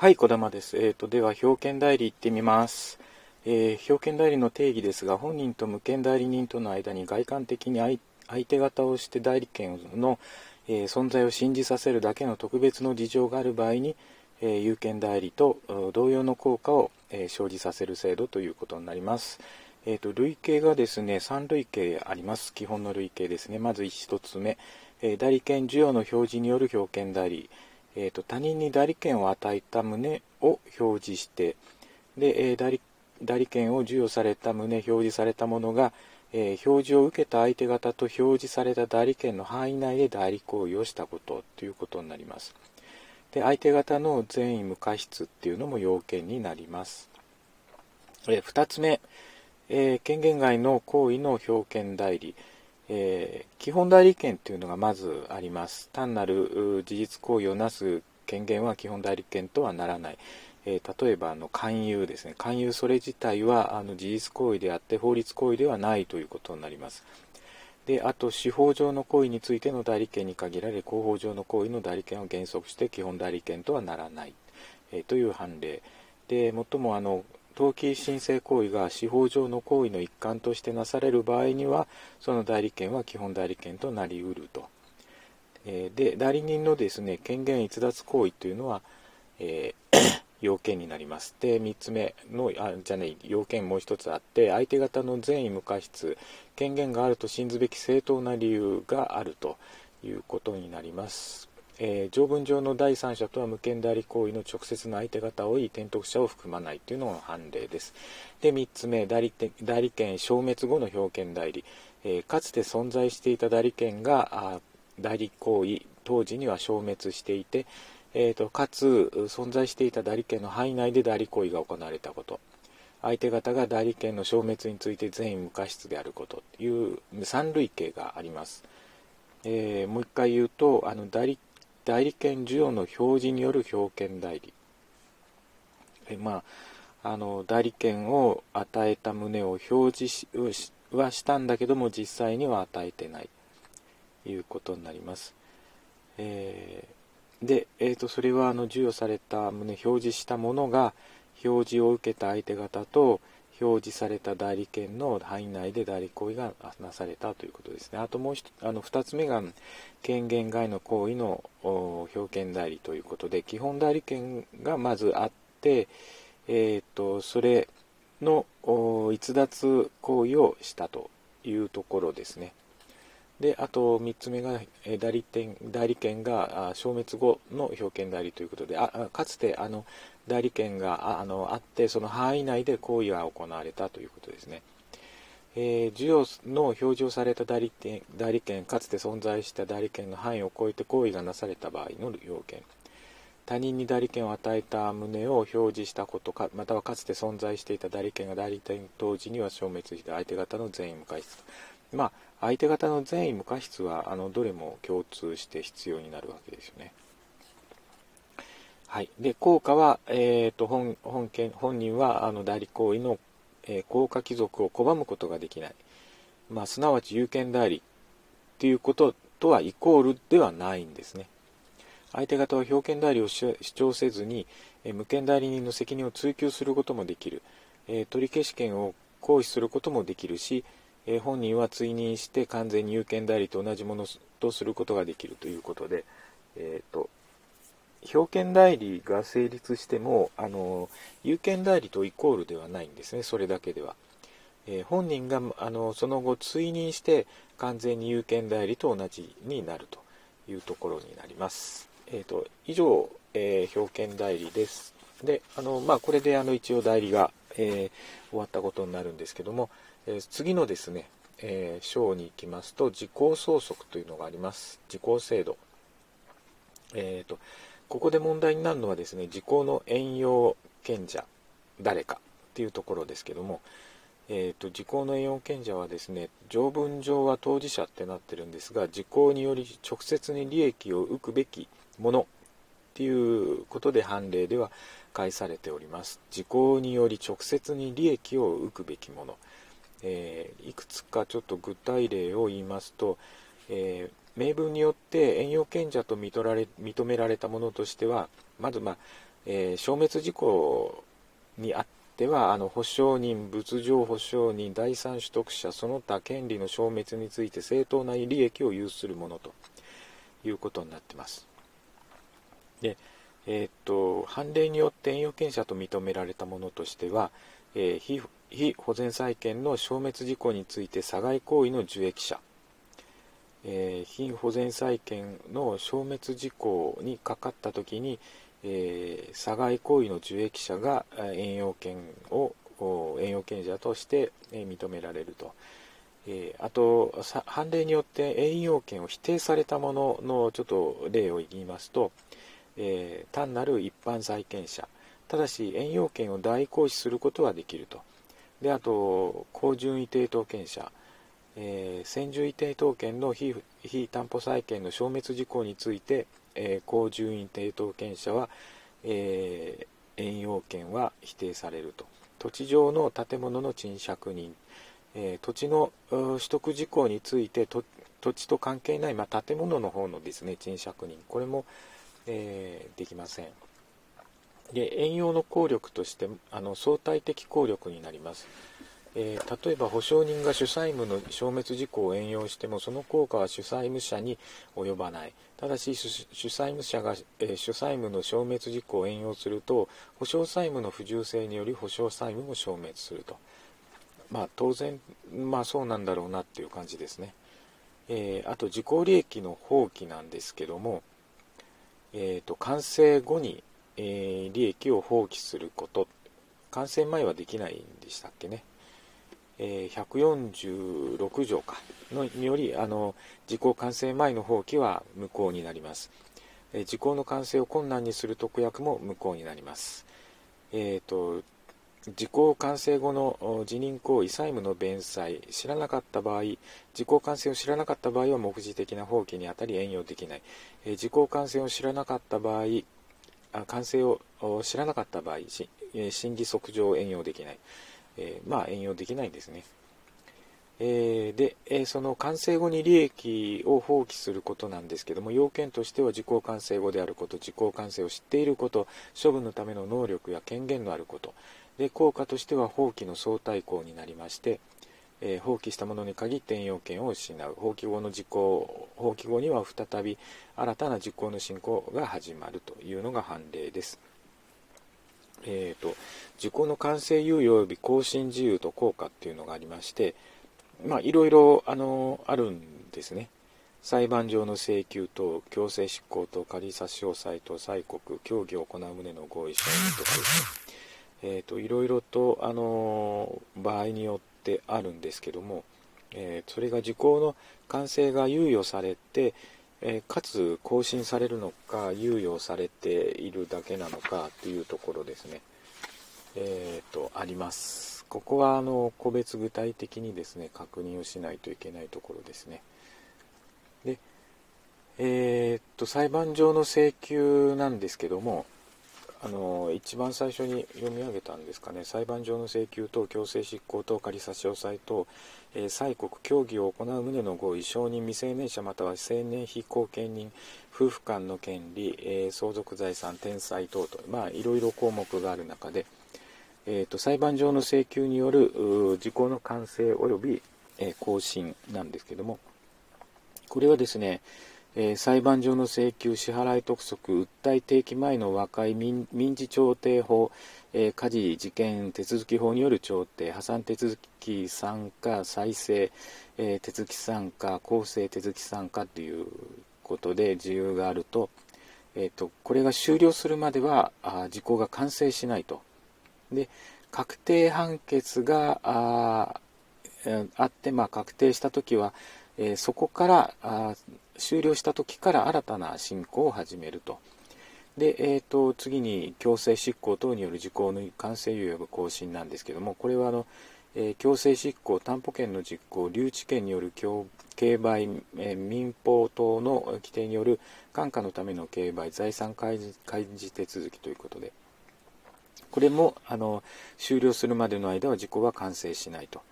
はい、小玉です。えっ、と、では、表権代理行ってみます。えー表権代理の定義ですが、本人と無権代理人との間に外観的に相手方をして代理権の、えー存在を信じさせるだけの特別の事情がある場合に、えー有権代理と同様の効果を、え生じさせる制度ということになります。えー、と類型がですね3類型あります基本の類型ですねまず1つ目、え代理権授与の表示による表権代理、えー、と他人に代理権を与えた旨を表示してで、えー代理代理権を授与された旨表示されたものが、えー表示を受けた相手方と表示された代理権の範囲内で代理行為をしたことということになります。で相手方の善意無過失っていうのも要件になります。え2つ目、えー権限外の行為の表権代理、えー基本代理権というのがまずあります。単なる事実行為をなす権限は基本代理権とはならない、えー例えばあの勧誘ですね。勧誘それ自体はあの事実行為であって法律行為ではないということになります。であと司法上の行為についての代理権に限られ公法上の行為の代理権を原則して基本代理権とはならない、えーという判例。で最もあの登記申請行為が司法上の行為の一環としてなされる場合にはその代理権は基本代理権となりうると、えーで代理人のですね権限逸脱行為というのは、えー 要件になりますで3つ目のあじゃない要件もう一つあって相手方の善意無過失権限があると信ずべき正当な理由があるということになります。えー条文上の第三者とは無権代理行為の直接の相手方をいい転得者を含まないというのが判例です。で3つ目代理代理権消滅後の表権代理、えーかつて存在していた代理権が代理行為当時には消滅していて、えーとかつ存在していた代理権の範囲内で代理行為が行われたこと相手方が代理権の消滅について善意無過失であることという三類型があります。えーもう一回言うとあの代理代理権授与の表示による表権代理。えまああの代理権を与えた旨を表示はしたんだけども実際には与えてない。ということになります、えーで、えー、とそれはあの授与された旨表示したものが表示を受けた相手方と表示された代理権の範囲内で代理行為がなされたということですね。あともう一あの2つ目が権限外の行為の表権代理ということで基本代理権がまずあって、えー、とそれの逸脱行為をしたというところですね。であと3つ目が代理店代理権が消滅後の表権代理ということであかつてあの代理権があのあってその範囲内で行為が行われたということですね。えー授与の表示をされた代理店代理権かつて存在した代理権の範囲を超えて行為がなされた場合の要件他人に代理権を与えた旨を表示したことかまたはかつて存在していた代理権が代理店当時には消滅した相手方の善意無過失まあ相手方の善意無過失はあのどれも共通して必要になるわけですよね。はい、で効果は、えー、と本本件本人はあの代理行為の、えー効果帰属を拒むことができない、まあ、すなわち有権代理っていうこととはイコールではないんですね。相手方は表権代理を主張せずに、えー無権代理人の責任を追及することもできる、えー取り消し権を行使することもできるし、えー本人は追認して完全に有権代理と同じものとすることができるということで、えー、と表権代理が成立してもあの有権代理とイコールではないんですねそれだけでは、えー本人があのその後追認して完全に有権代理と同じになるというところになります、えー、と以上、えー表権代理です。であの、まあ、これであの一応代理が、えー終わったことになるんですけども、え次のですね、えー章に行きますと時効相続というのがあります。時効制度。えー、とここで問題になるのはですね時効の遠用権者誰かっていうところですけども、えー、と時効の遠用権者はですね条文上は当事者ってなってるんですが時効により直接に利益を受くべきものっていうことで判例では返されております。時効により直接に利益を受くべきもの、えーいくつかちょっと具体例を言いますと、えー名分によって遠用権者と認られ認められたものとしてはまず、まあえー、消滅事項にあってはあの保証人物上保証人第三取得者その他権利の消滅について正当な利益を有するものということになってます。でえー、っと判例によって遠用権者と認められたものとしては、えー、非保全債権の消滅事項について阻害行為の受益者、えー、非保全債権の消滅事項にかかったときに、えー、阻害行為の受益者が遠用権を遠用権者として認められると。えー、あと判例によって遠用権を否定されたもののちょっと例を言いますと、えー、単なる一般債権者ただし遠用権を代行使することはできるとであと高順位抵当権者、えー、先順位抵当権の非非担保債権の消滅事項について、えー、高順位抵当権者は、えー、遠用権は否定されると。土地上の建物の賃借人、えー、土地の取得事項について土地と関係ない、まあ、建物の方のですね賃借人。これも、えー、できません。で遠用の効力としてあの相対的効力になります、えー、例えば保証人が主債務の消滅事項を援用してもその効果は主債務者に及ばない。ただし主債務者が、えー、主債務の消滅事項を援用すると保証債務の不従性により保証債務も消滅すると。まあ当然まあそうなんだろうなっていう感じですね、えー、あと自己利益の放棄なんですけどもえーと完成後にえー、利益を放棄すること。感染前はできないんでしたっけね、えー、146条か。のによりあの時効完成前の放棄は無効になります、えー、時効の完成を困難にする特約も無効になります。えっ、ー、と時効完成後の辞任行為債務の弁済知らなかった場合時効完成を知らなかった場合は目次的な放棄にあたり援用できない、えー、時効完成を知らなかった場合完成を知らなかった場合、審議則上援用できない。えー、まあ、援用できないんですね。えー、で、えー、その完成後に利益を放棄することなんですけども、要件としては時効完成後であること、時効完成を知っていること、処分のための能力や権限のあること、で、効果としては放棄の相対項になりまして、えー、放棄したものに限って転用権を失う放棄後の実行放棄後には再び新たな実行の進行が始まるというのが判例です。えーと、時効の完成猶予及び更新自由と効果っていうのがありまして、まあ、いろいろあのあるんですね。裁判上の請求と強制執行と仮差し押さえと催告協議を行う旨の合意書とか、えーと、いろいろとあの場合によってあるんですけども、えー、それが時効の完成が猶予されて、えー、かつ更新されるのか猶予されているだけなのかというところですね、えーと、あります。ここはあの個別具体的にですね確認をしないといけないところですね。でえー、っと裁判上の請求なんですけどもあの一番最初に読み上げたんですかね。裁判上の請求等強制執行等仮差し押さえ等、えー、催告協議を行う旨の合意承認未成年者または成年非後見人夫婦間の権利、えー、相続財産転載等とまあいろいろ項目がある中で、えーと、裁判上の請求による時効の完成及び、えー、更新なんですけども。これはですねえー、裁判上の請求、支払い督促、訴え提起前の和解民事調停法、えー、家事事件手続き法による調停、破産手続き参加、再生、えー、手続き参加、公正手続き参加ということで自由があると、えーと、これが終了するまではあ時効が完成しないと。で確定判決がああって、まあ、確定したときは、えー、そこからあ終了した時から新たな進行を始めると。で、えーと、次に強制執行等による時効の完成猶予が更新なんですけどもこれはあの、えー、強制執行担保権の実行留置権による競売、えー、民法等の規定による監価のための競売財産開示開示手続きということでこれもあの終了するまでの間は時効は完成しないと、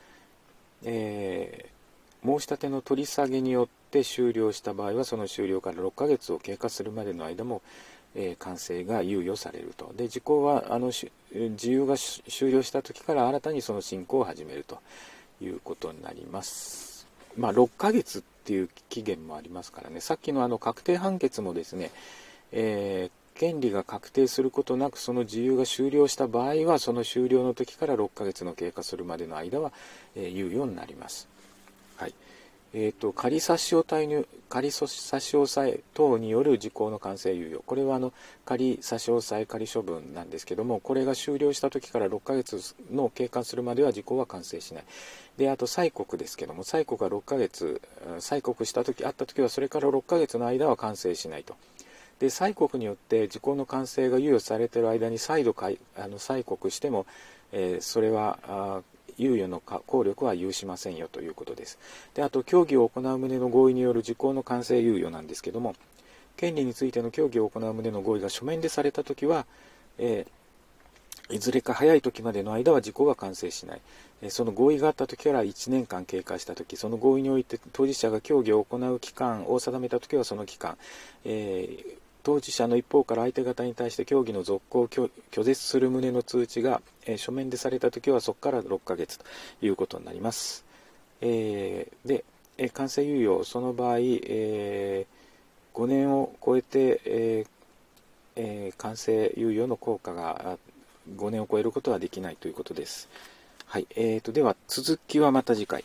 えー、申し立ての取り下げによって終了した場合はその終了から6ヶ月を経過するまでの間も、えー、完成が猶予されるとで時効はあの自由が終了した時から新たにその進行を始めるということになります。まあ、6ヶ月っていう期限もありますからねさっきのあの確定判決もですね、えー、権利が確定することなくその自由が終了した場合はその終了の時から6ヶ月の経過するまでの間は、えー、猶予になります。えーと、仮差し押さえ仮差し押さえ等による時効の完成猶予。これはあの仮差し押さえ仮処分なんですけどもこれが終了した時から6ヶ月の経過するまでは時効は完成しない。であと催告ですけども催告は6ヶ月催告した時あった時はそれから6ヶ月の間は完成しないと。で催告によって時効の完成が猶予されている間に再度あの催告しても、えー、それは猶予の効力は有しませんよということです。であと、協議を行う旨の合意による時効の完成猶予なんですけども、権利についての協議を行う旨の合意が書面でされたときは、えー、いずれか早い時までの間は時効は完成しない。その合意があった時から1年間経過した時その合意において当事者が協議を行う期間を定めた時はその期間、えー、当事者の一方から相手方に対して協議の続行を拒絶する旨の通知が、えー、書面でされたときはそこから6ヶ月ということになります。えー、で、えー、完成猶予、その場合、え5年を超えて、ええ完成猶予の効果が5年を超えることはできないということです。はい、えーと、では続きはまた次回。